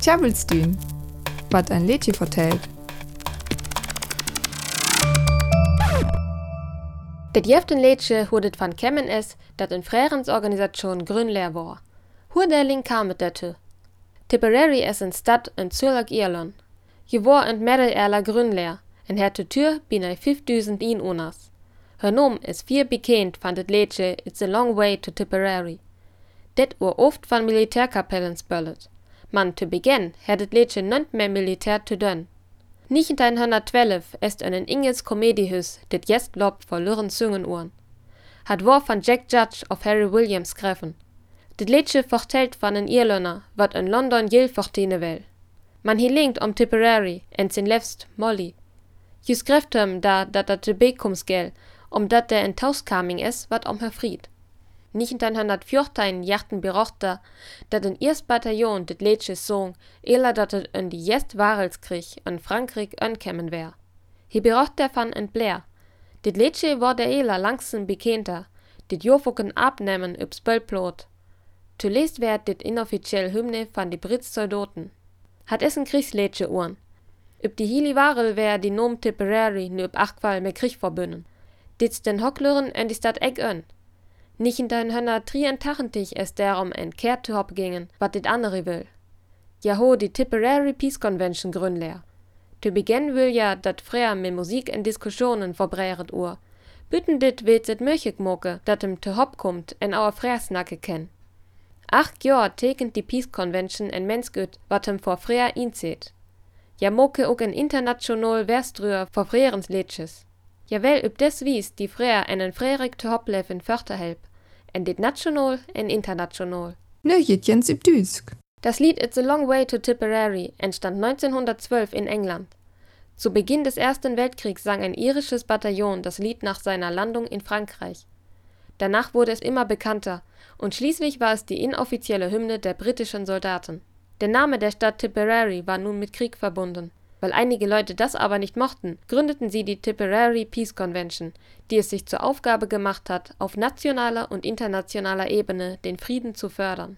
Tjabelstün, wat ein Lädchen vertellt. Det jeften Lädchen hudet van kemmen es, dat in Frärens-Organisation Grünleer war. Hurderling kam het dazu. Tipperary is een stad in Zuurlijk-Ierland. Je war in middeleeuwen Grünleer en het totuur bijna 5000 inwoners. Her naam is vier bekend van het liedje It's a Long Way to Tipperary. Dit wordt oft van militairkapellen spullet. Man te begin had het liedje niet meer militair te doen. 1912 is in een Engels comediehuis dit jest lob verloren zungen oren. Het war van Jack Judge of Harry Williams schreven. Dit liedje vertelt van een Ierländer wat in London geld verdienen wil. Man hi linkt om Tipperary en zijn lefst Molly. Je schrijft hem daar dat dat te bekomsgeld omdat der in Tauskaming is wat om her fried. 1914 jachten berichten dat een eerst Bataillon dit liedje zong, eer dat het in die Jest Warelskrieg in Frankrijk aankomen wär. Hij bericht daarvan in Blair. Dit liedje wurde eer langzaam bekender, dit jofoken abnemen op spulplot. Zuletzt werd dit inoffiziell Hymne van die Brits Soldaten. Hat es een Kriegsliedje oren. Op die Hili Warel wär die Nom Tipperary nu op achtval met Krieg verbunden. Dit den Hockleren en die Stadt Egg an. 1983 is daarom een keer te gingen wat dit andere wil. Ja ho die Tipperary Peace Convention gründleer. Te begin wil ja dat freer met muziek en discussionen verbreiret oer. Bütten dit weet het möglich moke dat hem te hop komt en our freersnakke ken. Acht jaar tekent die Peace Convention en mensgut wat hem voor freer inzet. Ja moke ook een international verstruer voor freerensliedjes. Jawel op des wies die freer en een freerik te hopleven förterhelp en dit national en international. Nöjetjens im Düsk. Das Lied It's a Long Way to Tipperary entstand 1912 in England. Zu Beginn des Ersten Weltkriegs sang ein irisches Bataillon das Lied nach seiner Landung in Frankreich. Danach wurde es immer bekannter und schließlich war es die inoffizielle Hymne der britischen Soldaten. Der Name der Stadt Tipperary war nun mit Krieg verbunden. Weil einige Leute das aber nicht mochten, gründeten sie die Tipperary Peace Convention, die es sich zur Aufgabe gemacht hat, auf nationaler und internationaler Ebene den Frieden zu fördern